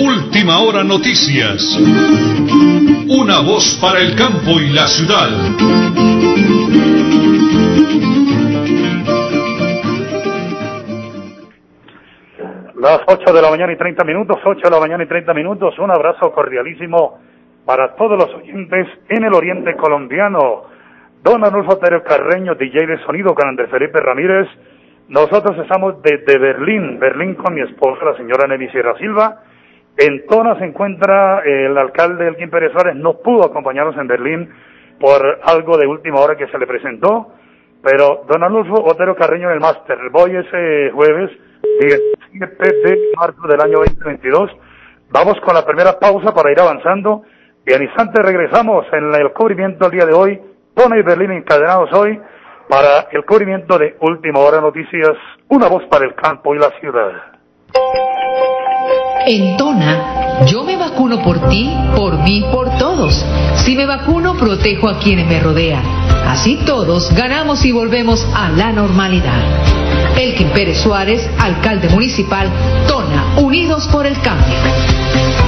Última hora noticias. Una voz para el campo y la ciudad. Las 8 de la mañana y 30 minutos, 8 de la mañana y 30 minutos. Un abrazo cordialísimo para todos los oyentes en el oriente colombiano. Don Arnulfo Otero Carreño, DJ de sonido con Andrés Felipe Ramírez. Nosotros estamos desde Berlín, Berlín con mi esposa, la señora Nelly Sierra Silva. En Tona se encuentra el alcalde Elkin Pérez Suárez, no pudo acompañarnos en Berlín por algo de última hora que se le presentó, pero don Arnulfo Otero Carreño en el máster, voy ese jueves 17 de marzo del año 2022. Vamos con la primera pausa para ir avanzando y al instante regresamos en el cubrimiento del día de hoy. Tona y Berlín encadenados hoy para el cubrimiento de Última Hora Noticias, una voz para el campo y la ciudad. En Tona, yo me vacuno por ti, por mí, por todos. Si me vacuno, protejo a quienes me rodean. Así todos ganamos y volvemos a la normalidad. Elkin Pérez Suárez, alcalde municipal, Tona, Unidos por el Cambio.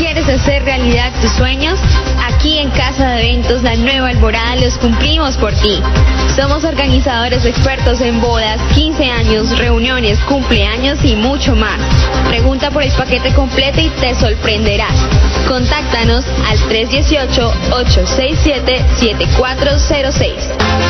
¿Quieres hacer realidad tus sueños? Aquí en Casa de Eventos La Nueva Alborada los cumplimos por ti. Somos organizadores expertos en bodas, 15 años, reuniones, cumpleaños y mucho más. Pregunta por el paquete completo y te sorprenderás. Contáctanos al 318-867-7406.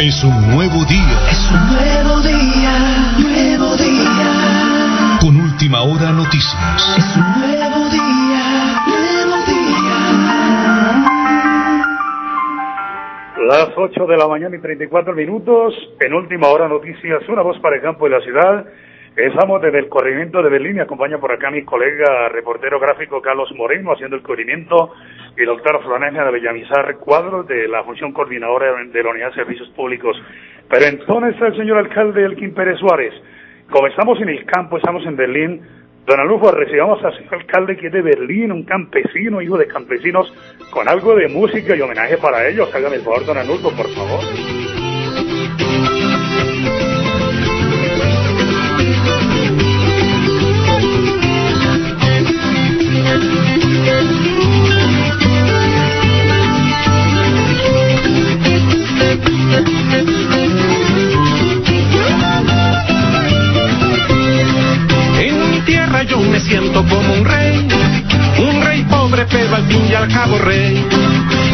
Es un nuevo día. Es un nuevo día, nuevo día. Con última hora noticias. Es un nuevo día, nuevo día. Las 8 de la mañana y 34 minutos. En última hora noticias. Una voz para el campo de la ciudad. Estamos desde el corrimiento de Berlín y acompaña por acá mi colega reportero gráfico Carlos Moreno haciendo el corrimiento y doctora Florencia de Bellamizar Cuadros de la función coordinadora de la Unidad de Servicios Públicos. Pero entonces está el señor alcalde Elkin Pérez Suárez. Como estamos en el campo, estamos en Berlín, don Alufo, recibamos al señor alcalde que es de Berlín, un campesino, hijo de campesinos, con algo de música y homenaje para ellos. Hágame el favor, don Anulfo, por favor. En mi tierra yo me siento como un rey, pero al fin y al cabo rey.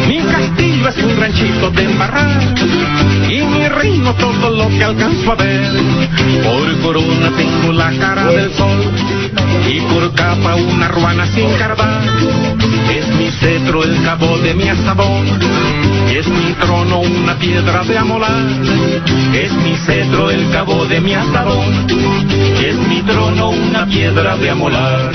Mi castillo es un ranchito de embarrar y mi reino todo lo que alcanzo a ver. Por corona tengo la cara del sol y por capa una ruana sin cardar. Es mi cetro el cabo de mi azabón y es mi trono una piedra de amolar. Es mi cetro el cabo de mi azabón y es mi trono una piedra de amolar.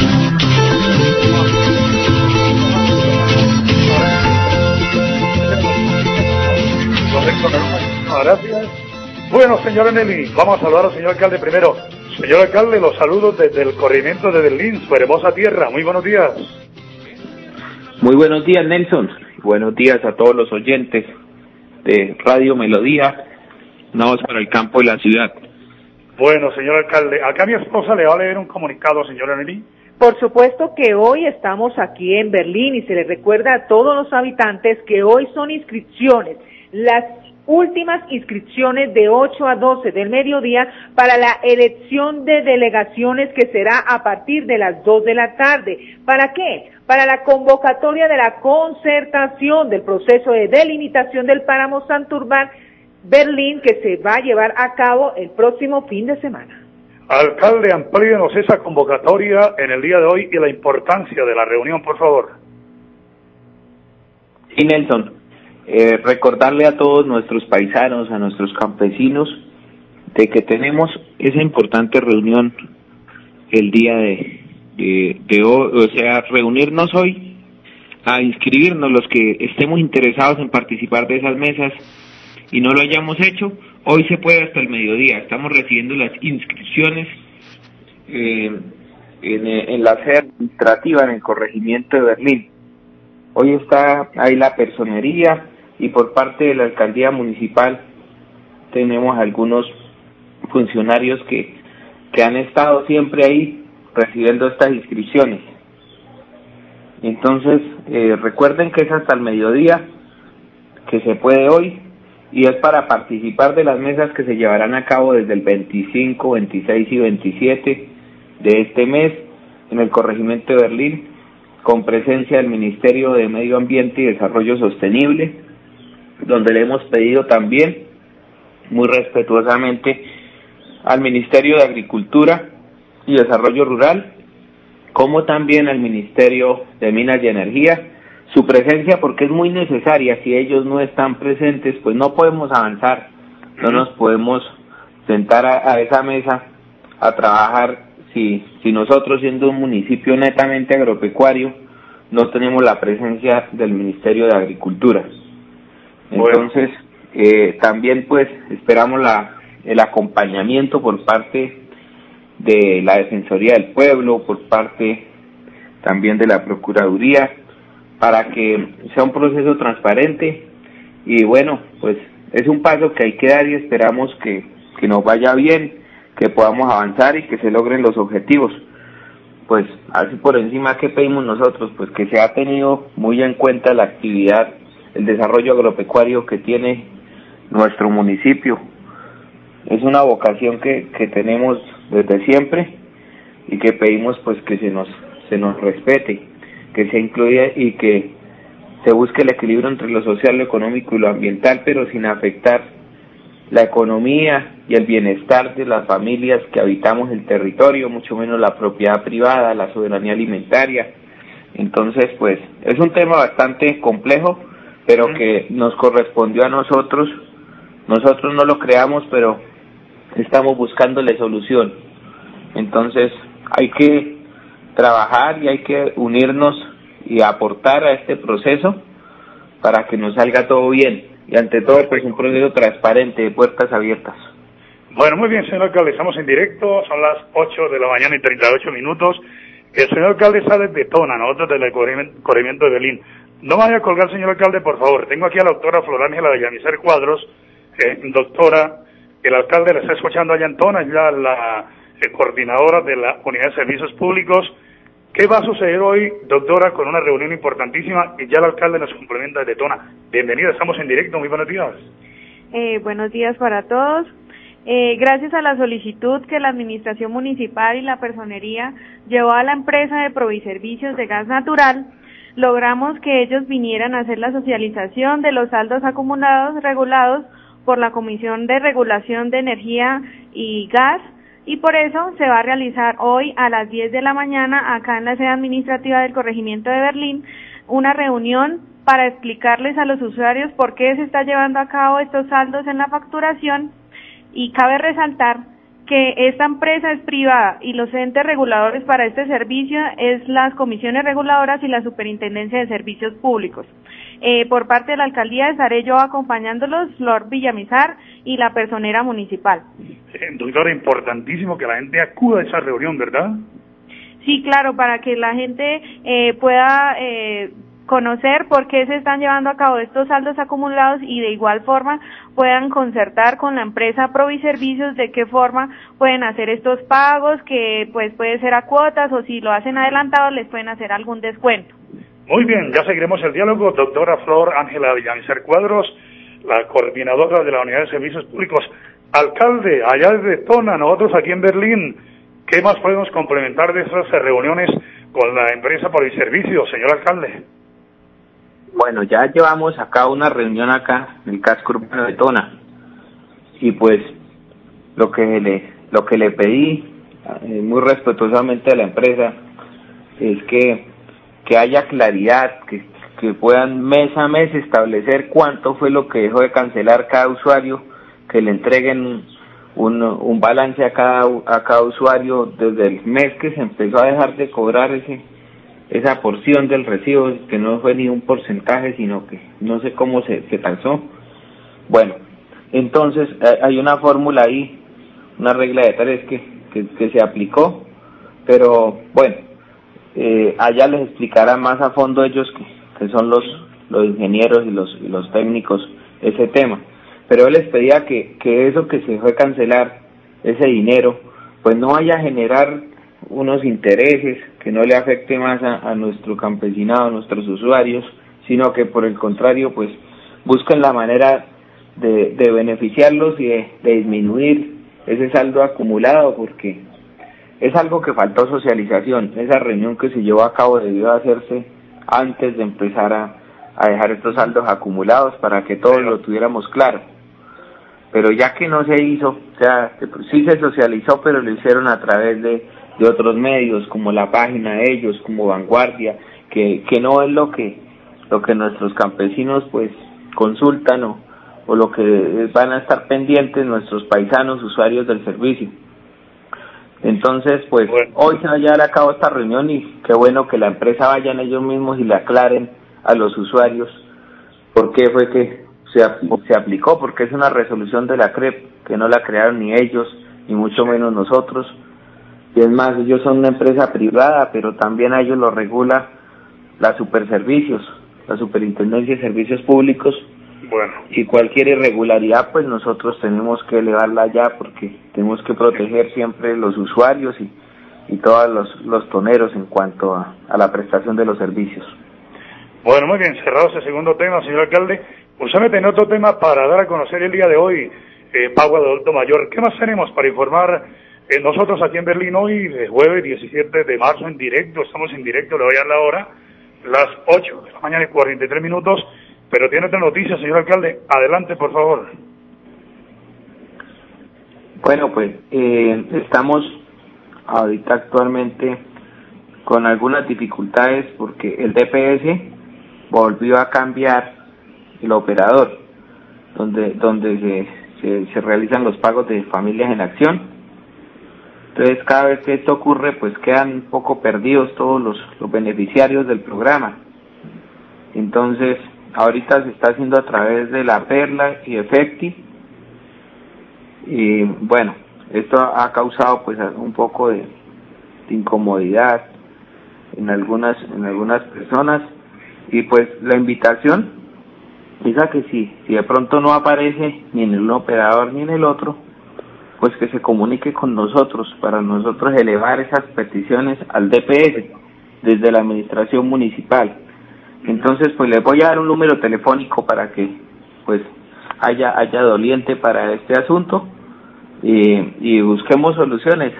Gracias. Bueno, señora Nelly, vamos a saludar al señor alcalde primero. Señor alcalde, los saludos desde el corrimiento de Berlín, su hermosa tierra. Muy buenos días. Muy buenos días, Nelson. Buenos días a todos los oyentes de Radio Melodía. Una voz para el campo y la ciudad. Bueno, señor alcalde, acá mi esposa le va a leer un comunicado, señora Nelly. Por supuesto que hoy estamos aquí en Berlín y se les recuerda a todos los habitantes que hoy son inscripciones. Las últimas inscripciones de 8 a 12 del mediodía para la elección de delegaciones que será a partir de las 2 de la tarde. ¿Para qué? Para la convocatoria de la concertación del proceso de delimitación del páramo Santurbán Berlín que se va a llevar a cabo el próximo fin de semana. Alcalde, amplíenos esa convocatoria en el día de hoy y la importancia de la reunión, por favor. Sí, Nelson. Eh, recordarle a todos nuestros paisanos, a nuestros campesinos, de que tenemos esa importante reunión el día de, de, hoy, o sea, reunirnos hoy a inscribirnos los que estemos interesados en participar de esas mesas y no lo hayamos hecho, hoy se puede hasta el mediodía. Estamos recibiendo las inscripciones eh, en, en la sede administrativa en el corregimiento de Berlín. Hoy está ahí la personería y por parte de la alcaldía municipal tenemos algunos funcionarios que, que han estado siempre ahí recibiendo estas inscripciones. Entonces, eh, recuerden que es hasta el mediodía, que se puede hoy, y es para participar de las mesas que se llevarán a cabo desde el 25, 26 y 27 de este mes en el corregimiento de Berlín, con presencia del Ministerio de Medio Ambiente y Desarrollo Sostenible, donde le hemos pedido también, muy respetuosamente, al Ministerio de Agricultura y Desarrollo Rural, como también al Ministerio de Minas y Energía, su presencia porque es muy necesaria. Si ellos no están presentes, pues no podemos avanzar, no nos podemos sentar a, a esa mesa a trabajar si, si nosotros siendo un municipio netamente agropecuario no tenemos la presencia del Ministerio de Agricultura. Entonces, eh, también pues esperamos la, el acompañamiento por parte de la Defensoría del Pueblo, por parte también de la Procuraduría, para que sea un proceso transparente. Y bueno, pues es un paso que hay que dar y esperamos que, que nos vaya bien, que podamos avanzar y que se logren los objetivos. Pues así por encima que pedimos nosotros, pues que se ha tenido muy en cuenta la actividad, el desarrollo agropecuario que tiene nuestro municipio. Es una vocación que, que tenemos desde siempre y que pedimos pues que se nos se nos respete, que se incluya y que se busque el equilibrio entre lo social, lo económico y lo ambiental, pero sin afectar la economía y el bienestar de las familias que habitamos el territorio, mucho menos la propiedad privada, la soberanía alimentaria. Entonces, pues es un tema bastante complejo, pero que nos correspondió a nosotros. Nosotros no lo creamos, pero estamos buscándole solución. Entonces, hay que trabajar y hay que unirnos y aportar a este proceso para que nos salga todo bien y ante todo pues un proceso transparente de puertas abiertas. Bueno, muy bien, señor alcalde, estamos en directo, son las 8 de la mañana y 38 minutos. El señor alcalde está desde Tona, nosotros desde el corrimiento de Berlín. No vaya a colgar, señor alcalde, por favor. Tengo aquí a la doctora Flor Ángela de Yanicer Cuadros, eh, doctora, el alcalde la está escuchando allá en Tona, ya la eh, coordinadora de la Unidad de Servicios Públicos. ¿Qué va a suceder hoy, doctora, con una reunión importantísima? Y ya el alcalde nos complementa desde Tona. Bienvenida, estamos en directo, muy buenos días. Eh, buenos días para todos. Eh, gracias a la solicitud que la Administración Municipal y la Personería llevó a la empresa de Proviservicios de Gas Natural, logramos que ellos vinieran a hacer la socialización de los saldos acumulados regulados por la Comisión de Regulación de Energía y Gas y por eso se va a realizar hoy a las 10 de la mañana acá en la sede administrativa del corregimiento de Berlín una reunión para explicarles a los usuarios por qué se está llevando a cabo estos saldos en la facturación. Y cabe resaltar que esta empresa es privada y los entes reguladores para este servicio es las comisiones reguladoras y la Superintendencia de Servicios Públicos. Eh, por parte de la alcaldía estaré yo acompañándolos, Flor Villamizar y la personera municipal. Eh, doctora, importantísimo que la gente acuda a esa reunión, ¿verdad? Sí, claro, para que la gente eh, pueda eh, conocer por qué se están llevando a cabo estos saldos acumulados y de igual forma puedan concertar con la empresa Proviservicios de qué forma pueden hacer estos pagos, que pues puede ser a cuotas o si lo hacen adelantado les pueden hacer algún descuento. Muy bien, ya seguiremos el diálogo. Doctora Flor Ángela Villamizar Cuadros, la coordinadora de la Unidad de Servicios Públicos. Alcalde, allá desde Tona, nosotros aquí en Berlín, ¿qué más podemos complementar de esas reuniones con la empresa servicio, señor alcalde? Bueno, ya llevamos acá una reunión acá en el casco urbano de Tona. Y pues lo que le lo que le pedí eh, muy respetuosamente a la empresa es que que haya claridad, que, que puedan mes a mes establecer cuánto fue lo que dejó de cancelar cada usuario, que le entreguen un, un balance a cada a cada usuario desde el mes que se empezó a dejar de cobrar ese esa porción del recibo que no fue ni un porcentaje sino que no sé cómo se, se taxó bueno entonces hay una fórmula ahí una regla de tres que, que, se aplicó pero bueno eh, allá les explicarán más a fondo ellos que, que son los los ingenieros y los y los técnicos ese tema. Pero yo les pedía que que eso que se fue cancelar ese dinero pues no vaya a generar unos intereses que no le afecte más a, a nuestro campesinado, a nuestros usuarios, sino que por el contrario, pues busquen la manera de, de beneficiarlos y de, de disminuir ese saldo acumulado, porque es algo que faltó socialización. Esa reunión que se llevó a cabo debió hacerse antes de empezar a, a dejar estos saldos acumulados para que todos lo tuviéramos claro. Pero ya que no se hizo, o sea, sí se socializó, pero lo hicieron a través de de otros medios como la página de ellos como vanguardia que que no es lo que lo que nuestros campesinos pues consultan o, o lo que van a estar pendientes nuestros paisanos usuarios del servicio entonces pues bueno. hoy se va a llevar a cabo esta reunión y qué bueno que la empresa vayan ellos mismos y le aclaren a los usuarios por qué fue que se, se aplicó porque es una resolución de la CREP que no la crearon ni ellos ni mucho menos nosotros y es más, ellos son una empresa privada, pero también a ellos lo regula la Superservicios, la Superintendencia de Servicios Públicos. Bueno. Y cualquier irregularidad, pues nosotros tenemos que elevarla ya porque tenemos que proteger siempre los usuarios y, y todos los, los toneros en cuanto a, a la prestación de los servicios. Bueno, muy bien, cerrado ese segundo tema, señor alcalde. Usted me tiene otro tema para dar a conocer el día de hoy, eh, de Adulto Mayor. ¿Qué más tenemos para informar eh, nosotros aquí en Berlín hoy, de jueves 17 de marzo, en directo, estamos en directo, le voy a dar la hora, las 8 de la mañana y 43 minutos, pero tiene otra noticia, señor alcalde. Adelante, por favor. Bueno, pues eh, estamos ahorita actualmente con algunas dificultades porque el DPS volvió a cambiar el operador donde donde se, se realizan los pagos de familias en acción entonces, cada vez que esto ocurre, pues quedan un poco perdidos todos los, los beneficiarios del programa. Entonces, ahorita se está haciendo a través de la Perla y Efecti. Y bueno, esto ha causado pues un poco de, incomodidad en algunas en algunas personas y pues la invitación es que si si de pronto no aparece ni en el operador ni en el otro pues que se comunique con nosotros para nosotros elevar esas peticiones al DPS desde la administración municipal. Entonces, pues les voy a dar un número telefónico para que pues haya haya doliente para este asunto y, y busquemos soluciones,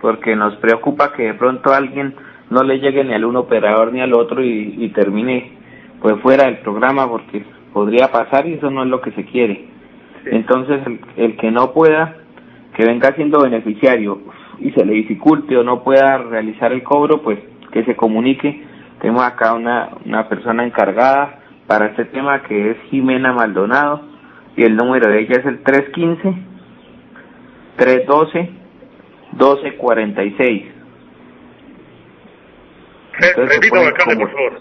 porque nos preocupa que de pronto alguien no le llegue ni al uno operador ni al otro y, y termine pues fuera del programa porque podría pasar y eso no es lo que se quiere. Entonces el, el que no pueda, que venga siendo beneficiario y se le dificulte o no pueda realizar el cobro, pues que se comunique. Tenemos acá una, una persona encargada para este tema que es Jimena Maldonado y el número de ella es el 315 312 1246. Entonces, se Repito, pueden alcalde, comu- por favor.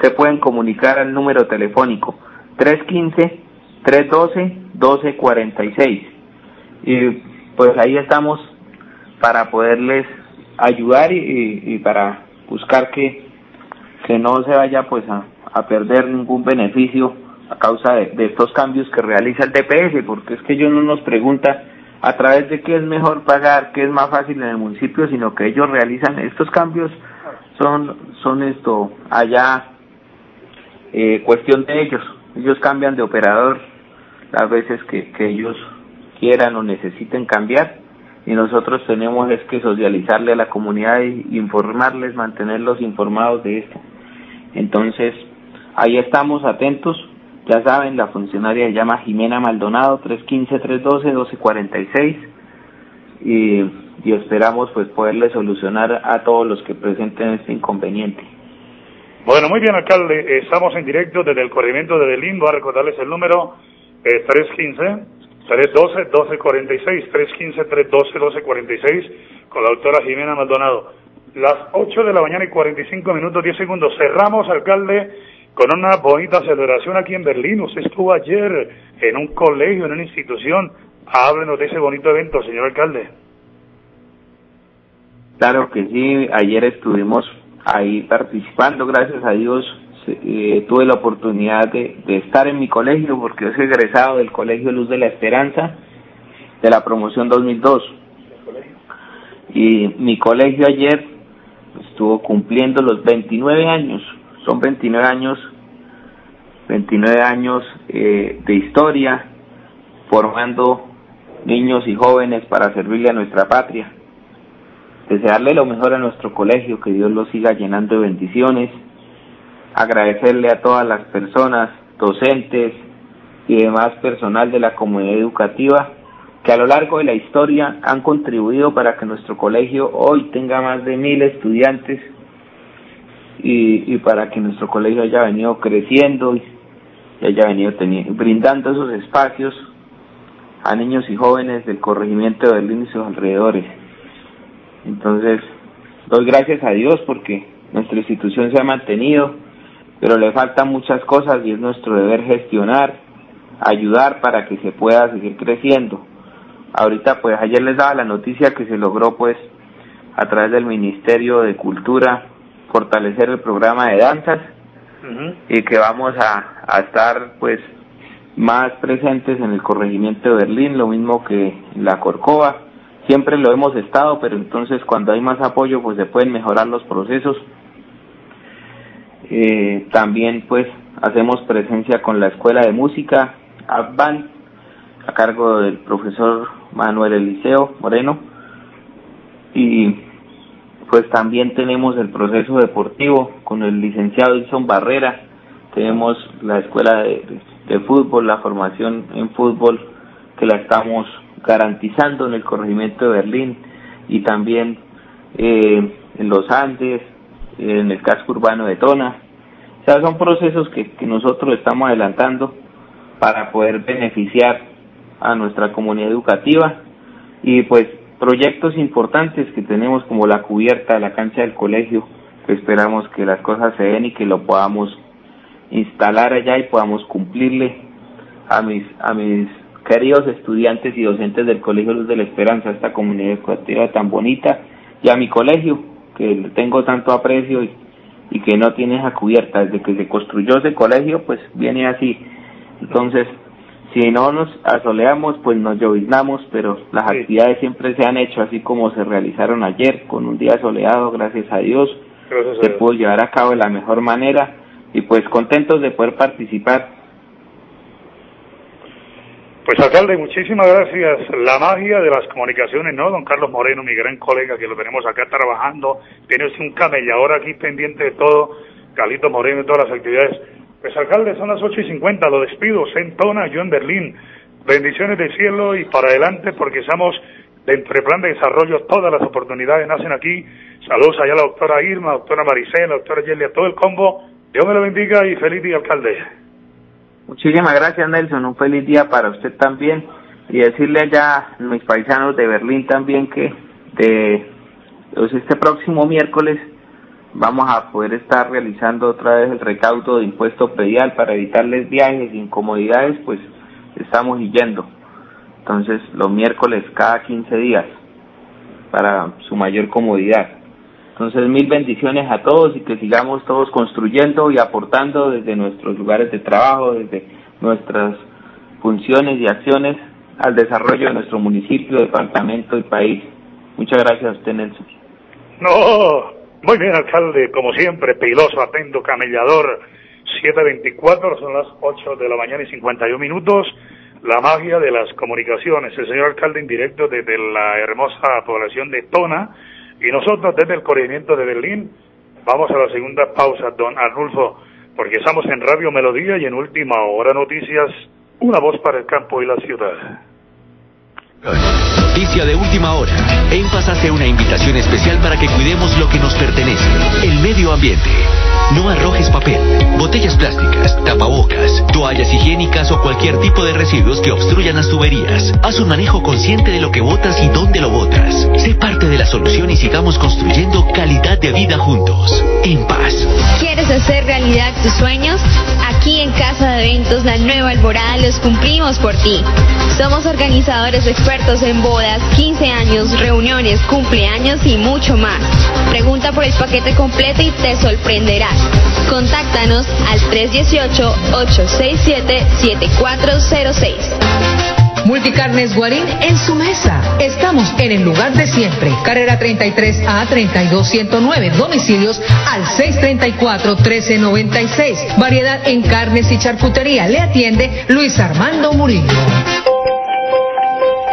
se pueden comunicar al número telefónico 315-312-1246. Y pues ahí estamos para poderles ayudar y, y- para buscar que, que no se vaya pues a, a perder ningún beneficio a causa de, de estos cambios que realiza el DPS, porque es que ellos no nos pregunta a través de qué es mejor pagar, qué es más fácil en el municipio, sino que ellos realizan estos cambios son son esto allá eh, cuestión de ellos. Ellos cambian de operador las veces que, que ellos quieran o necesiten cambiar y nosotros tenemos es que socializarle a la comunidad y informarles, mantenerlos informados de esto. Entonces, ahí estamos atentos. Ya saben, la funcionaria se llama Jimena Maldonado, 315-312-1246 y, y esperamos pues poderle solucionar a todos los que presenten este inconveniente. Bueno, muy bien, alcalde. Estamos en directo desde el corrimiento de Delín. Voy a recordarles el número eh, 315-312-1246. 315-312-1246 con la doctora Jimena Maldonado. Las 8 de la mañana y 45 minutos, 10 segundos. Cerramos, alcalde, con una bonita celebración aquí en Berlín. Usted estuvo ayer en un colegio, en una institución. Háblenos de ese bonito evento, señor alcalde. Claro que sí, ayer estuvimos ahí participando, gracias a Dios eh, tuve la oportunidad de, estar en mi colegio porque yo soy egresado del Colegio Luz de la Esperanza de la promoción 2002 y mi colegio ayer estuvo cumpliendo los 29 años, son 29 años, 29 años eh, de historia formando niños y jóvenes para servirle a nuestra patria. Desearle lo mejor a nuestro colegio, que Dios lo siga llenando de bendiciones, agradecerle a todas las personas, docentes y demás personal de la comunidad educativa que a lo largo de la historia han contribuido para que nuestro colegio hoy tenga más de mil estudiantes y, y para que nuestro colegio haya venido creciendo y haya venido brindando esos espacios a niños y jóvenes del corregimiento de Berlín y sus alrededores. Entonces, doy gracias a Dios porque nuestra institución se ha mantenido, pero le faltan muchas cosas y es nuestro deber gestionar, ayudar para que se pueda seguir creciendo. Ahorita, pues ayer les daba la noticia que se logró, pues, a través del Ministerio de Cultura, fortalecer el programa de danzas y que vamos a, a estar, pues, más presentes en el corregimiento de Berlín, lo mismo que en la Corcova siempre lo hemos estado, pero entonces cuando hay más apoyo pues se pueden mejorar los procesos. Eh, también pues hacemos presencia con la Escuela de Música, ABBAN, a cargo del profesor Manuel Eliseo Moreno. Y pues también tenemos el proceso deportivo con el licenciado Wilson Barrera, tenemos la escuela de, de fútbol, la formación en fútbol que la estamos garantizando en el corregimiento de Berlín y también eh, en los Andes, en el casco urbano de Tona. O sea, son procesos que, que nosotros estamos adelantando para poder beneficiar a nuestra comunidad educativa y pues proyectos importantes que tenemos como la cubierta de la cancha del colegio, que esperamos que las cosas se den y que lo podamos instalar allá y podamos cumplirle a mis a mis queridos estudiantes y docentes del Colegio Luz de la Esperanza, esta comunidad educativa tan bonita, y a mi colegio, que tengo tanto aprecio y, y que no tiene esa cubierta. Desde que se construyó ese colegio, pues viene así. Entonces, si no nos asoleamos, pues nos lloviznamos, pero las actividades siempre se han hecho así como se realizaron ayer, con un día soleado, gracias a Dios, Gracias a se pudo llevar a cabo de la mejor manera y pues contentos de poder participar Pues alcalde, muchísimas gracias. La magia de las comunicaciones, ¿no? Don Carlos Moreno, mi gran colega que lo tenemos acá trabajando. Tienes un camellador aquí pendiente de todo. Carlito Moreno y todas las actividades. Pues alcalde, son las ocho y cincuenta. Lo despido. Sentona, yo en Berlín. Bendiciones del cielo y para adelante porque estamos dentro del plan de desarrollo. Todas las oportunidades nacen aquí. Saludos allá a la doctora Irma, doctora Maricela, doctora Yelia, todo el combo. Dios me lo bendiga y feliz día, alcalde. Muchísimas gracias, Nelson. Un feliz día para usted también. Y decirle allá a mis paisanos de Berlín también que de, pues este próximo miércoles vamos a poder estar realizando otra vez el recaudo de impuesto predial para evitarles viajes e incomodidades, pues estamos yendo. Entonces, los miércoles cada 15 días para su mayor comodidad. Entonces, mil bendiciones a todos y que sigamos todos construyendo y aportando desde nuestros lugares de trabajo, desde nuestras funciones y acciones al desarrollo de nuestro municipio, departamento y país. Muchas gracias a usted, Nelson. No, muy bien, alcalde, como siempre, piloso, atento, camellador. 7.24, son las 8 de la mañana y 51 minutos. La magia de las comunicaciones. El señor alcalde en directo desde la hermosa población de Tona y nosotros desde el corregimiento de Berlín vamos a la segunda pausa, don Arnulfo, porque estamos en Radio Melodía y en Última Hora Noticias, una voz para el campo y la ciudad. Noticia de última hora. EMPAS hace una invitación especial para que cuidemos lo que nos pertenece, el medio ambiente. No arrojes papel, botellas plásticas, tapabocas, toallas higiénicas o cualquier tipo de residuos que obstruyan las tuberías. Haz un manejo consciente de lo que botas y dónde lo botas. Sé parte de la solución y sigamos construyendo calidad de vida juntos. En paz. ¿Quieres hacer realidad tus sueños? Aquí en Casa de Eventos La Nueva Alborada los cumplimos por ti. Somos organizadores expertos en bodas, 15 años, reuniones, cumpleaños y mucho más. Pregunta por el paquete completo y te sorprenderás. Contáctanos al 318-867-7406. Multicarnes Guarín en su mesa. Estamos en el lugar de siempre. Carrera 33 a 32109. Domicilios al 634 1396. Variedad en carnes y charcutería. Le atiende Luis Armando Murillo.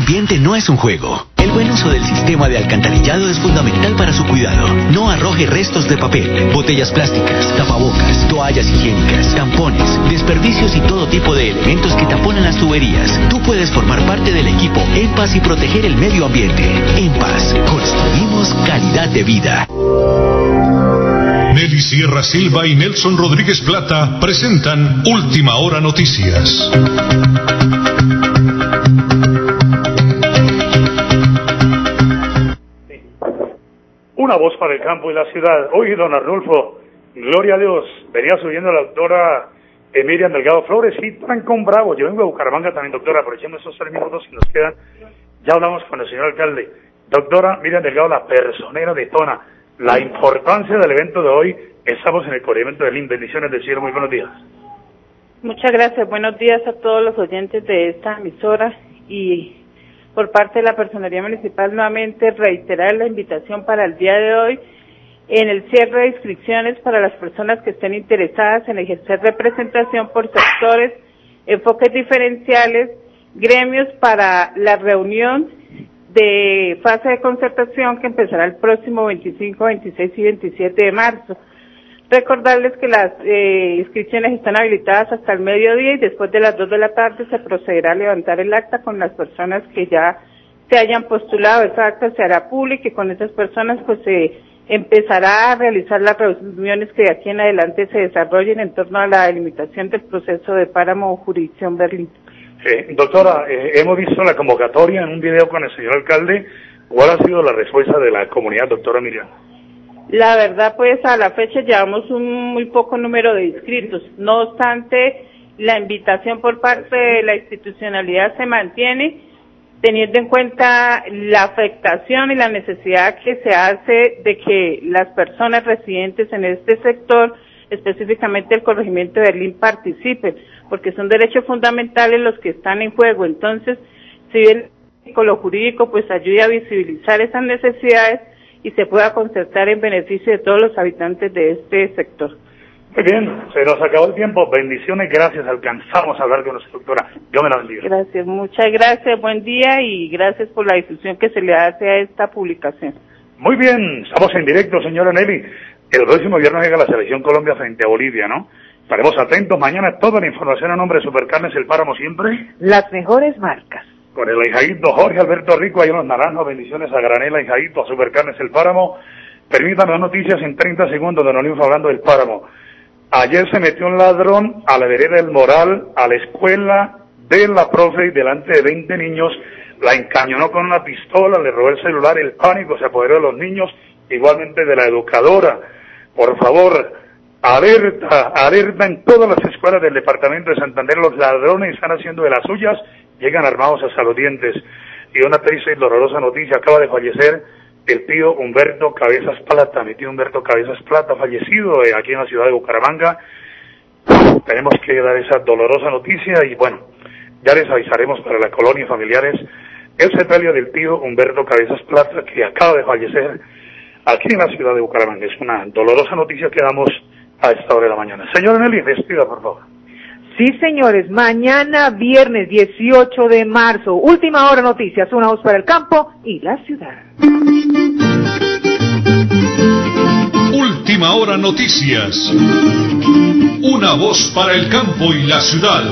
Ambiente no es un juego. El buen uso del sistema de alcantarillado es fundamental para su cuidado. No arroje restos de papel, botellas plásticas, tapabocas, toallas higiénicas, tampones, desperdicios y todo tipo de elementos que taponan las tuberías. Tú puedes formar parte del equipo En y proteger el medio ambiente. En Paz, construimos calidad de vida. Nelly Sierra Silva y Nelson Rodríguez Plata presentan Última Hora Noticias. Una voz para el campo y la ciudad. Oye, don Arnulfo, gloria a Dios, venía subiendo la doctora Miriam Delgado Flores y Trancón Bravo. Yo vengo a Bucaramanga también, doctora, aprovechemos esos tres minutos que nos quedan. Ya hablamos con el señor alcalde. Doctora Miriam Delgado, la personera de Tona. La importancia del evento de hoy, estamos en el corrimiento del IN. Bendiciones del cielo, muy buenos días. Muchas gracias. Buenos días a todos los oyentes de esta emisora y por parte de la Personería Municipal nuevamente reiterar la invitación para el día de hoy en el cierre de inscripciones para las personas que estén interesadas en ejercer representación por sectores, enfoques diferenciales, gremios para la reunión de fase de concertación que empezará el próximo 25, 26 y 27 de marzo. Recordarles que las eh, inscripciones están habilitadas hasta el mediodía y después de las 2 de la tarde se procederá a levantar el acta con las personas que ya se hayan postulado. Esa acta se hará pública y con esas personas pues se empezará a realizar las reuniones que de aquí en adelante se desarrollen en torno a la delimitación del proceso de páramo jurisdicción Berlín. Doctora, eh, hemos visto la convocatoria en un video con el señor alcalde. ¿Cuál ha sido la respuesta de la comunidad, doctora Miriam? La verdad, pues a la fecha llevamos un muy poco número de inscritos. No obstante, la invitación por parte de la institucionalidad se mantiene teniendo en cuenta la afectación y la necesidad que se hace de que las personas residentes en este sector, específicamente el corregimiento de Berlín, participen, porque son derechos fundamentales los que están en juego. Entonces, si bien lo jurídico pues ayude a visibilizar esas necesidades y se pueda concertar en beneficio de todos los habitantes de este sector. Muy bien, se nos acabó el tiempo. Bendiciones, gracias. Alcanzamos a hablar con nuestra doctora. Yo me la bendiga. Gracias, muchas gracias. Buen día y gracias por la difusión que se le hace a esta publicación. Muy bien, estamos en directo, señora Nelly. El próximo viernes llega la selección Colombia frente a Bolivia, ¿no? Estaremos atentos. Mañana toda la información a nombre de Supercarnes El Páramo siempre. Las mejores marcas. Con el hijadito Jorge Alberto Rico, ahí en los naranjos. Bendiciones a Granela, hijadito, a Supercarnes El Páramo. Permítame las noticias en 30 segundos de Nolín hablando del Páramo. Ayer se metió un ladrón a la vereda del Moral, a la escuela de la profe y delante de 20 niños, la encañonó con una pistola, le robó el celular, el pánico se apoderó de los niños, igualmente de la educadora. Por favor, alerta, alerta en todas las escuelas del departamento de Santander, los ladrones están haciendo de las suyas, llegan armados hasta los dientes. Y una triste y dolorosa noticia, acaba de fallecer el tío Humberto Cabezas Plata, mi tío Humberto Cabezas Plata, fallecido eh, aquí en la ciudad de Bucaramanga. Tenemos que dar esa dolorosa noticia y bueno, ya les avisaremos para la colonia y familiares el sepelio del tío Humberto Cabezas Plata que acaba de fallecer aquí en la ciudad de Bucaramanga. Es una dolorosa noticia que damos a esta hora de la mañana. Señora Nelly, despida por favor. Sí, señores, mañana viernes 18 de marzo, última hora noticias, una voz para el campo y la ciudad. Última hora noticias, una voz para el campo y la ciudad.